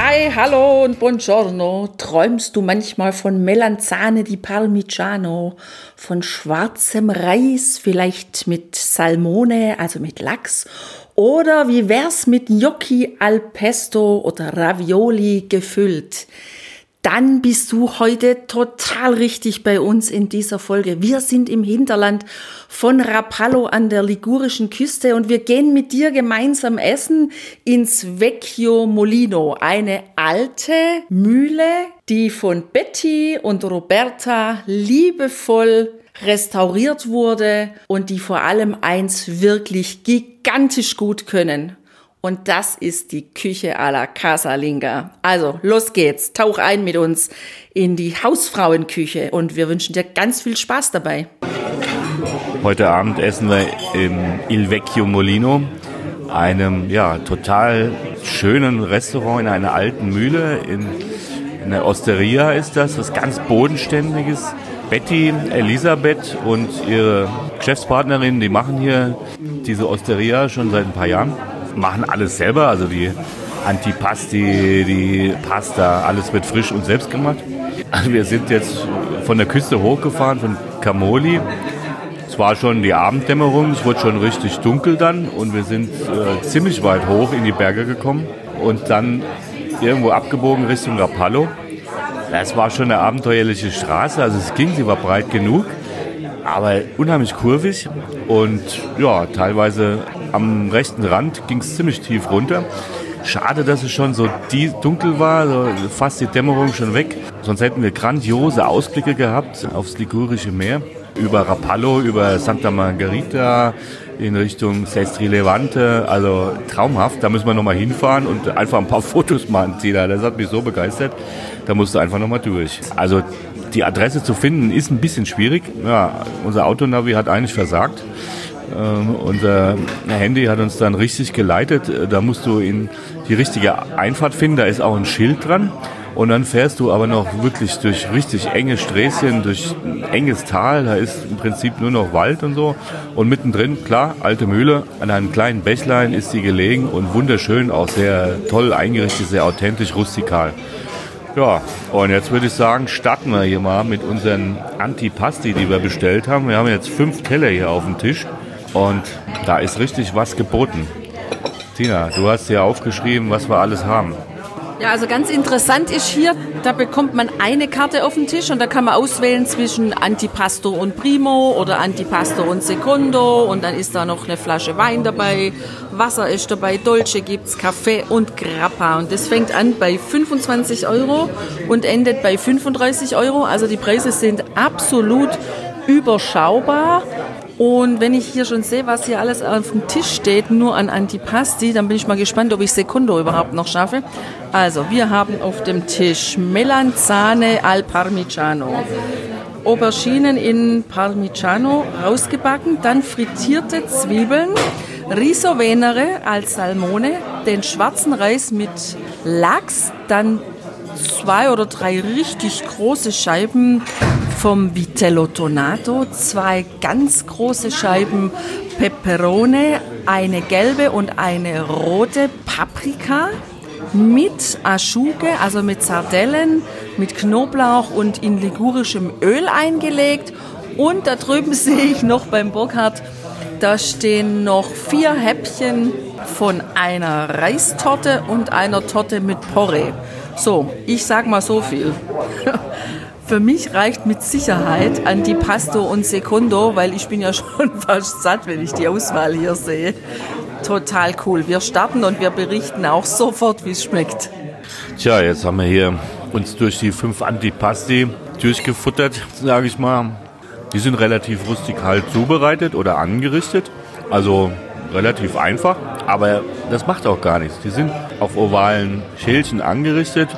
Hi, hallo und buongiorno. Träumst du manchmal von Melanzane di Parmigiano, von schwarzem Reis, vielleicht mit Salmone, also mit Lachs? Oder wie wär's mit Gnocchi al Pesto oder Ravioli gefüllt? Dann bist du heute total richtig bei uns in dieser Folge. Wir sind im Hinterland von Rapallo an der ligurischen Küste und wir gehen mit dir gemeinsam essen ins Vecchio Molino, eine alte Mühle, die von Betty und Roberta liebevoll restauriert wurde und die vor allem eins wirklich gigantisch gut können. Und das ist die Küche à la Casalinga. Also, los geht's. Tauch ein mit uns in die Hausfrauenküche und wir wünschen dir ganz viel Spaß dabei. Heute Abend essen wir im Il Vecchio Molino, einem ja, total schönen Restaurant in einer alten Mühle. In, in der Osteria ist das, was ganz Bodenständiges. Betty, Elisabeth und ihre Geschäftspartnerin, die machen hier diese Osteria schon seit ein paar Jahren machen alles selber, also die Antipasti, die Pasta, alles wird frisch und selbst gemacht. Also wir sind jetzt von der Küste hochgefahren, von Camoli. Es war schon die Abenddämmerung, es wurde schon richtig dunkel dann und wir sind äh, ziemlich weit hoch in die Berge gekommen und dann irgendwo abgebogen Richtung Rapallo. Das war schon eine abenteuerliche Straße, also es ging, sie war breit genug, aber unheimlich kurvig und ja, teilweise am rechten Rand ging es ziemlich tief runter. Schade, dass es schon so dunkel war, so fast die Dämmerung schon weg. Sonst hätten wir grandiose Ausblicke gehabt aufs Ligurische Meer. Über Rapallo, über Santa Margherita, in Richtung Sestri Levante. Also traumhaft. Da müssen wir nochmal hinfahren und einfach ein paar Fotos machen, Tina. Das hat mich so begeistert. Da musst du einfach nochmal durch. Also die Adresse zu finden ist ein bisschen schwierig. Ja, unser Autonavi hat eigentlich versagt. Ähm, unser Handy hat uns dann richtig geleitet. Da musst du in die richtige Einfahrt finden. Da ist auch ein Schild dran. Und dann fährst du aber noch wirklich durch richtig enge Sträßchen, durch ein enges Tal. Da ist im Prinzip nur noch Wald und so. Und mittendrin, klar, alte Mühle. An einem kleinen Bächlein ist sie gelegen und wunderschön, auch sehr toll eingerichtet, sehr authentisch, rustikal. Ja, und jetzt würde ich sagen, starten wir hier mal mit unseren Antipasti, die wir bestellt haben. Wir haben jetzt fünf Teller hier auf dem Tisch. Und da ist richtig was geboten. Tina, du hast hier aufgeschrieben, was wir alles haben. Ja, also ganz interessant ist hier, da bekommt man eine Karte auf den Tisch und da kann man auswählen zwischen Antipasto und Primo oder Antipasto und Secondo und dann ist da noch eine Flasche Wein dabei, Wasser ist dabei, Dolce gibt's, Kaffee und Grappa und das fängt an bei 25 Euro und endet bei 35 Euro. Also die Preise sind absolut überschaubar und wenn ich hier schon sehe, was hier alles auf dem Tisch steht, nur an Antipasti, dann bin ich mal gespannt, ob ich Secondo überhaupt noch schaffe. Also, wir haben auf dem Tisch Melanzane al Parmigiano. Auberginen in Parmigiano rausgebacken, dann frittierte Zwiebeln, Riso Venere als Salmone, den schwarzen Reis mit Lachs, dann zwei oder drei richtig große Scheiben vom Vitello Tonato, zwei ganz große Scheiben Peperone, eine gelbe und eine rote Paprika mit Aschuge, also mit Sardellen, mit Knoblauch und in ligurischem Öl eingelegt. Und da drüben sehe ich noch beim Burkhardt, da stehen noch vier Häppchen von einer Reistorte und einer Torte mit Porree. So, ich sag mal so viel. Für mich reicht mit Sicherheit Antipasto und Secondo, weil ich bin ja schon fast satt, wenn ich die Auswahl hier sehe. Total cool. Wir starten und wir berichten auch sofort, wie es schmeckt. Tja, jetzt haben wir hier uns durch die fünf Antipasti durchgefuttert, sage ich mal. Die sind relativ rustikal zubereitet oder angerichtet. Also relativ einfach, aber das macht auch gar nichts. Die sind auf ovalen Schälchen angerichtet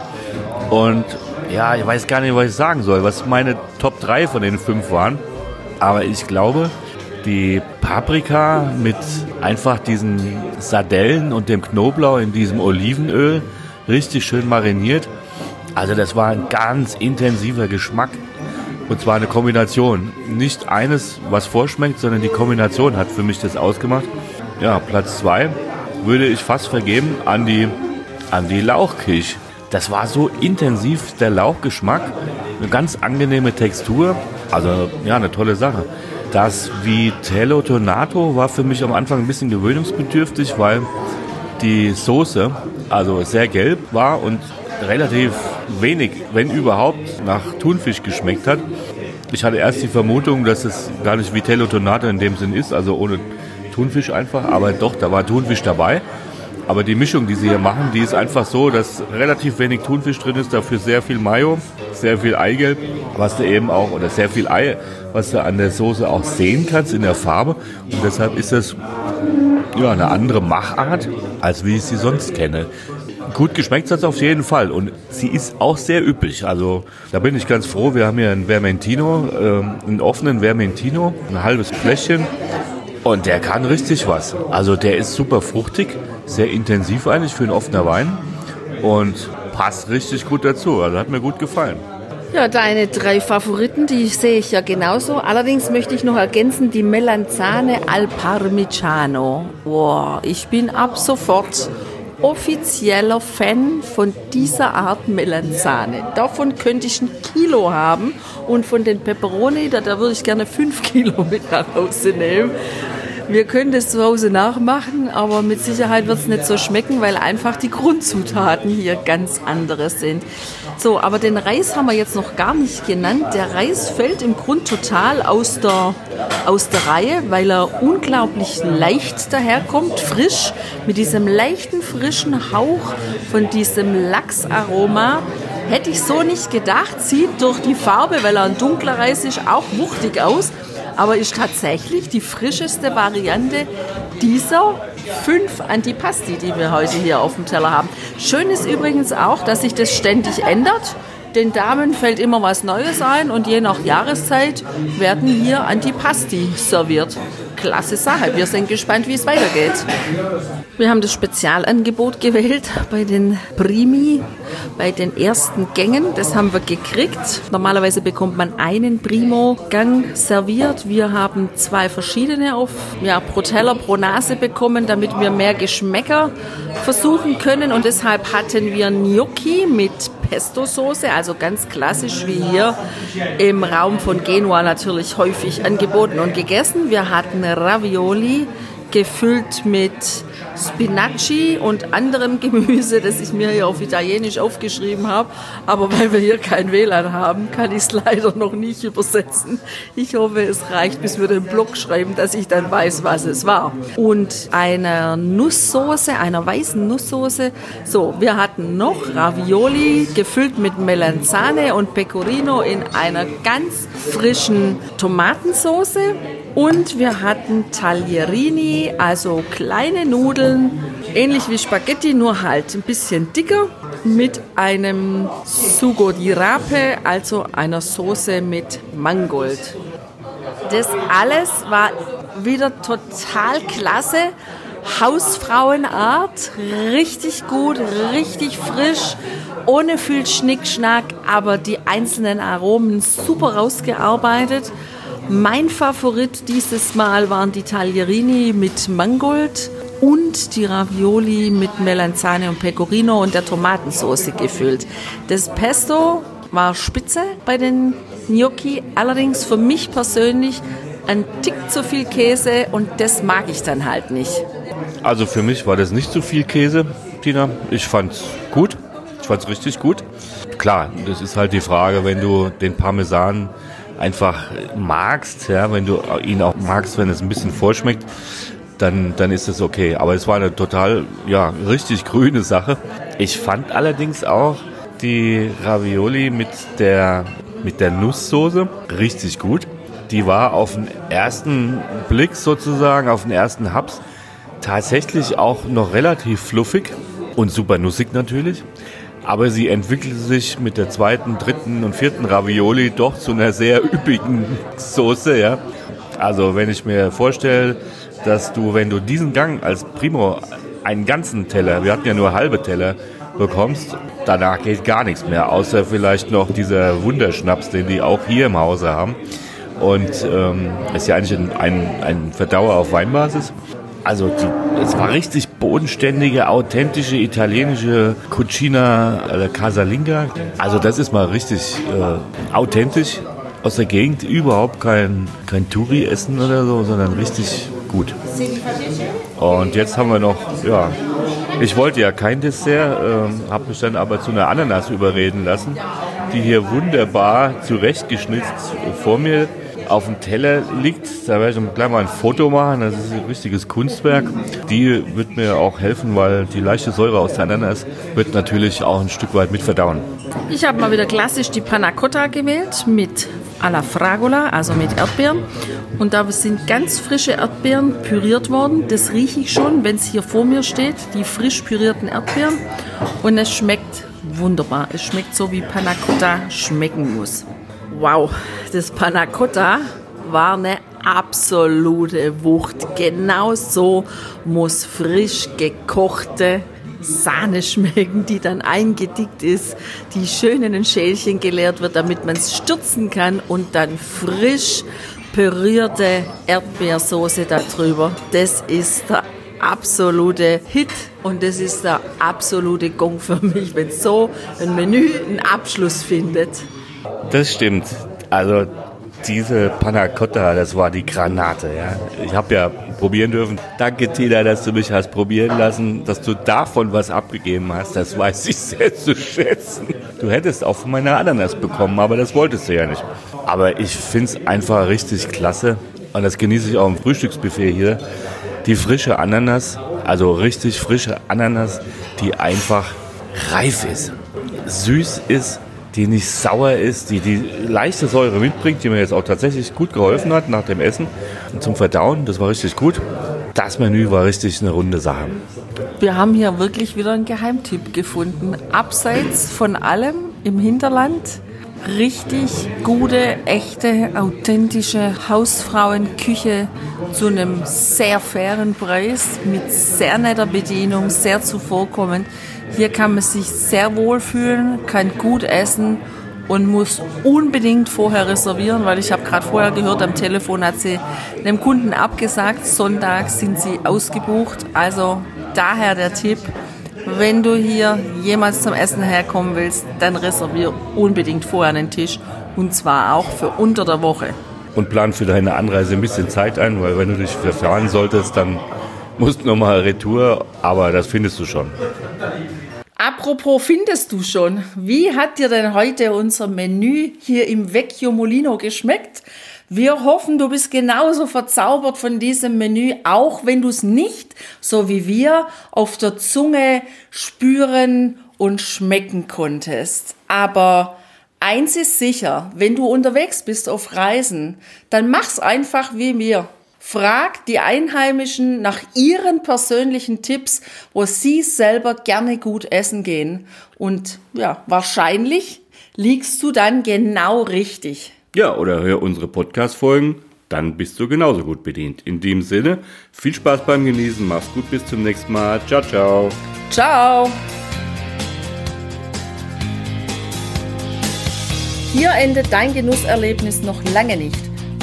und ja, ich weiß gar nicht, was ich sagen soll, was meine Top 3 von den fünf waren. Aber ich glaube, die Paprika mit einfach diesen Sardellen und dem Knoblauch in diesem Olivenöl richtig schön mariniert. Also das war ein ganz intensiver Geschmack. Und zwar eine Kombination. Nicht eines, was vorschmeckt, sondern die Kombination hat für mich das ausgemacht. Ja, Platz zwei würde ich fast vergeben an die, an die Lauchkisch. Das war so intensiv, der Lauchgeschmack. Eine ganz angenehme Textur. Also, ja, eine tolle Sache. Das Vitello Tonato war für mich am Anfang ein bisschen gewöhnungsbedürftig, weil die Soße also sehr gelb war und relativ wenig, wenn überhaupt, nach Thunfisch geschmeckt hat. Ich hatte erst die Vermutung, dass es gar nicht Vitello Tonato in dem Sinn ist, also ohne Thunfisch einfach, aber doch, da war Thunfisch dabei. Aber die Mischung, die sie hier machen, die ist einfach so, dass relativ wenig Thunfisch drin ist, dafür sehr viel Mayo, sehr viel Eigelb, was du eben auch, oder sehr viel Ei, was du an der Soße auch sehen kannst in der Farbe. Und deshalb ist das ja, eine andere Machart, als wie ich sie sonst kenne. Gut geschmeckt hat es auf jeden Fall und sie ist auch sehr üppig. Also da bin ich ganz froh. Wir haben hier einen Vermentino, äh, einen offenen Vermentino, ein halbes Fläschchen und der kann richtig was. Also der ist super fruchtig, sehr intensiv eigentlich für einen offener Wein und passt richtig gut dazu. Also hat mir gut gefallen. Ja, deine drei Favoriten, die sehe ich ja genauso. Allerdings möchte ich noch ergänzen, die Melanzane al Parmigiano. Boah, ich bin ab sofort offizieller Fan von dieser Art Melanzane. Davon könnte ich ein Kilo haben und von den Peperoni, da, da würde ich gerne fünf Kilo mit nach Hause nehmen. Wir können das zu Hause nachmachen, aber mit Sicherheit wird es nicht so schmecken, weil einfach die Grundzutaten hier ganz andere sind. So, aber den Reis haben wir jetzt noch gar nicht genannt. Der Reis fällt im Grund total aus der, aus der Reihe, weil er unglaublich leicht daherkommt, frisch, mit diesem leichten, frischen Hauch von diesem Lachsaroma. Hätte ich so nicht gedacht, sieht durch die Farbe, weil er ein dunkler Reis ist, auch wuchtig aus aber ist tatsächlich die frischeste Variante dieser fünf Antipasti, die wir heute hier auf dem Teller haben. Schön ist übrigens auch, dass sich das ständig ändert. Den Damen fällt immer was Neues ein und je nach Jahreszeit werden hier Antipasti serviert klasse Sache. Wir sind gespannt, wie es weitergeht. Wir haben das Spezialangebot gewählt bei den Primi, bei den ersten Gängen. Das haben wir gekriegt. Normalerweise bekommt man einen Primo-Gang serviert. Wir haben zwei verschiedene auf, ja, pro Teller, pro Nase bekommen, damit wir mehr Geschmäcker versuchen können. Und deshalb hatten wir Gnocchi mit Pesto-Soße, also ganz klassisch wie hier im Raum von Genua natürlich häufig angeboten und gegessen. Wir hatten Ravioli gefüllt mit Spinaci und anderem Gemüse, das ich mir hier auf Italienisch aufgeschrieben habe. Aber weil wir hier kein WLAN haben, kann ich es leider noch nicht übersetzen. Ich hoffe, es reicht, bis wir den Blog schreiben, dass ich dann weiß, was es war. Und einer Nusssoße, einer weißen Nusssoße. So, wir hatten noch Ravioli gefüllt mit Melanzane und Pecorino in einer ganz frischen Tomatensoße. Und wir hatten Taglierini, also kleine Nudeln, ähnlich wie Spaghetti, nur halt ein bisschen dicker, mit einem Sugo di Rape, also einer Soße mit Mangold. Das alles war wieder total klasse. Hausfrauenart, richtig gut, richtig frisch, ohne viel Schnickschnack, aber die einzelnen Aromen super rausgearbeitet. Mein Favorit dieses Mal waren die Taglierini mit Mangold und die Ravioli mit Melanzane und Pecorino und der Tomatensauce gefüllt. Das Pesto war spitze bei den Gnocchi, allerdings für mich persönlich ein Tick zu viel Käse und das mag ich dann halt nicht. Also für mich war das nicht zu viel Käse, Tina. Ich fand's gut. Ich fand's richtig gut. Klar, das ist halt die Frage, wenn du den Parmesan einfach magst, ja, wenn du ihn auch magst, wenn es ein bisschen vorschmeckt, dann, dann ist es okay. Aber es war eine total, ja, richtig grüne Sache. Ich fand allerdings auch die Ravioli mit der, mit der Nusssoße richtig gut. Die war auf den ersten Blick sozusagen, auf den ersten Haps tatsächlich auch noch relativ fluffig und super nussig natürlich. Aber sie entwickelte sich mit der zweiten, dritten und vierten Ravioli doch zu einer sehr üppigen Soße. Ja? Also wenn ich mir vorstelle, dass du, wenn du diesen Gang als Primo einen ganzen Teller, wir hatten ja nur halbe Teller, bekommst, danach geht gar nichts mehr, außer vielleicht noch dieser Wunderschnaps, den die auch hier im Hause haben. Und ähm, ist ja eigentlich ein, ein, ein Verdauer auf Weinbasis. Also die, es war richtig bodenständige, authentische italienische Cucina äh, Casalinga. Also das ist mal richtig äh, authentisch aus der Gegend. Überhaupt kein, kein Touri-Essen oder so, sondern richtig gut. Und jetzt haben wir noch, ja, ich wollte ja kein Dessert, äh, habe mich dann aber zu einer Ananas überreden lassen, die hier wunderbar zurechtgeschnitzt vor mir auf dem Teller liegt. Da werde ich gleich mal ein Foto machen. Das ist ein richtiges Kunstwerk. Die wird mir auch helfen, weil die leichte Säure aus der Ananas wird natürlich auch ein Stück weit mit verdauen. Ich habe mal wieder klassisch die Panna Cotta gewählt mit alla Fragola, also mit Erdbeeren. Und da sind ganz frische Erdbeeren püriert worden. Das rieche ich schon, wenn es hier vor mir steht, die frisch pürierten Erdbeeren. Und es schmeckt wunderbar. Es schmeckt so, wie Panna Cotta schmecken muss. Wow, das Panna Cotta war eine absolute Wucht. Genau so muss frisch gekochte Sahne schmecken, die dann eingedickt ist, die schön in ein Schälchen geleert wird, damit man es stürzen kann und dann frisch pürierte Erdbeersoße darüber. Das ist der absolute Hit und das ist der absolute Gong für mich, wenn so ein Menü einen Abschluss findet. Das stimmt. Also diese Panna Cotta, das war die Granate. Ja. Ich habe ja probieren dürfen. Danke, Tina, dass du mich hast probieren lassen, dass du davon was abgegeben hast. Das weiß ich sehr zu schätzen. Du hättest auch von meiner Ananas bekommen, aber das wolltest du ja nicht. Aber ich finde es einfach richtig klasse. Und das genieße ich auch im Frühstücksbuffet hier. Die frische Ananas, also richtig frische Ananas, die einfach reif ist, süß ist die nicht sauer ist, die die leichte Säure mitbringt, die mir jetzt auch tatsächlich gut geholfen hat nach dem Essen zum Verdauen. Das war richtig gut. Das Menü war richtig eine runde Sache. Wir haben hier wirklich wieder einen Geheimtipp gefunden. Abseits von allem im Hinterland richtig gute, echte, authentische Hausfrauenküche zu einem sehr fairen Preis mit sehr netter Bedienung, sehr zuvorkommend. Hier kann man sich sehr wohl fühlen, kann gut essen und muss unbedingt vorher reservieren, weil ich habe gerade vorher gehört, am Telefon hat sie dem Kunden abgesagt, Sonntag sind sie ausgebucht. Also daher der Tipp, wenn du hier jemals zum Essen herkommen willst, dann reservier unbedingt vorher einen Tisch und zwar auch für unter der Woche. Und plan für deine Anreise ein bisschen Zeit ein, weil wenn du dich verfahren solltest, dann musst nochmal Retour, aber das findest du schon. Apropos findest du schon, wie hat dir denn heute unser Menü hier im Vecchio Molino geschmeckt? Wir hoffen, du bist genauso verzaubert von diesem Menü, auch wenn du es nicht, so wie wir, auf der Zunge spüren und schmecken konntest. Aber eins ist sicher, wenn du unterwegs bist auf Reisen, dann mach's einfach wie mir. Frag die Einheimischen nach ihren persönlichen Tipps, wo sie selber gerne gut essen gehen. Und ja, wahrscheinlich liegst du dann genau richtig. Ja, oder hör unsere Podcast-Folgen, dann bist du genauso gut bedient. In dem Sinne, viel Spaß beim Genießen, mach's gut, bis zum nächsten Mal. Ciao, ciao. Ciao. Hier endet dein Genusserlebnis noch lange nicht.